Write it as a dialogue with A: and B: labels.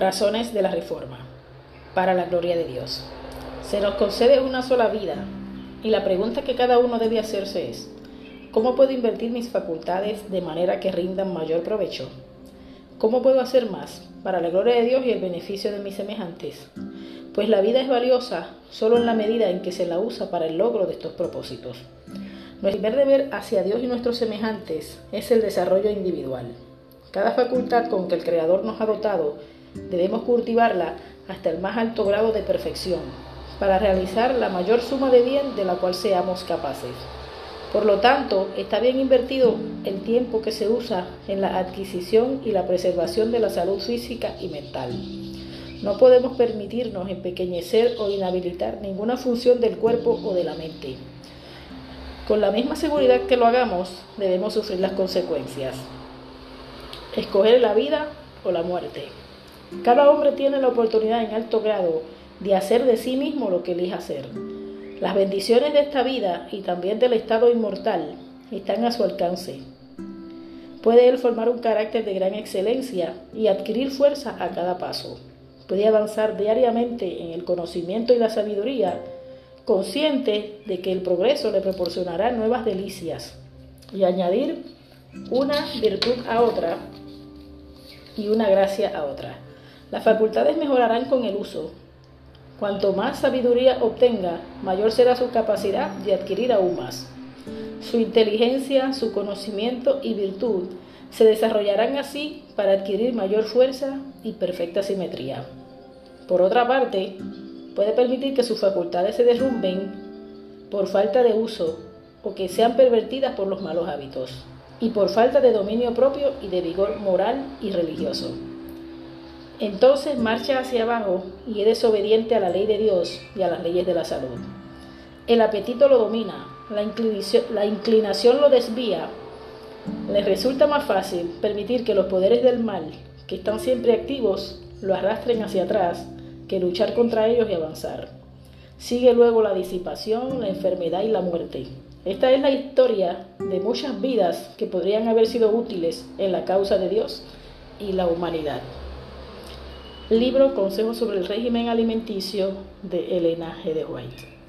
A: Razones de la Reforma. Para la gloria de Dios. Se nos concede una sola vida y la pregunta que cada uno debe hacerse es, ¿cómo puedo invertir mis facultades de manera que rindan mayor provecho? ¿Cómo puedo hacer más para la gloria de Dios y el beneficio de mis semejantes? Pues la vida es valiosa solo en la medida en que se la usa para el logro de estos propósitos. Nuestro primer deber hacia Dios y nuestros semejantes es el desarrollo individual. Cada facultad con que el Creador nos ha dotado Debemos cultivarla hasta el más alto grado de perfección para realizar la mayor suma de bien de la cual seamos capaces. Por lo tanto, está bien invertido el tiempo que se usa en la adquisición y la preservación de la salud física y mental. No podemos permitirnos empequeñecer o inhabilitar ninguna función del cuerpo o de la mente. Con la misma seguridad que lo hagamos, debemos sufrir las consecuencias. Escoger la vida o la muerte. Cada hombre tiene la oportunidad en alto grado de hacer de sí mismo lo que elija hacer. Las bendiciones de esta vida y también del estado inmortal están a su alcance. Puede él formar un carácter de gran excelencia y adquirir fuerza a cada paso. Puede avanzar diariamente en el conocimiento y la sabiduría, consciente de que el progreso le proporcionará nuevas delicias y añadir una virtud a otra y una gracia a otra. Las facultades mejorarán con el uso. Cuanto más sabiduría obtenga, mayor será su capacidad de adquirir aún más. Su inteligencia, su conocimiento y virtud se desarrollarán así para adquirir mayor fuerza y perfecta simetría. Por otra parte, puede permitir que sus facultades se derrumben por falta de uso o que sean pervertidas por los malos hábitos y por falta de dominio propio y de vigor moral y religioso. Entonces marcha hacia abajo y es desobediente a la ley de Dios y a las leyes de la salud. El apetito lo domina, la inclinación, la inclinación lo desvía. Le resulta más fácil permitir que los poderes del mal, que están siempre activos, lo arrastren hacia atrás que luchar contra ellos y avanzar. Sigue luego la disipación, la enfermedad y la muerte. Esta es la historia de muchas vidas que podrían haber sido útiles en la causa de Dios y la humanidad. Libro Consejos sobre el régimen alimenticio de Elena G. de White.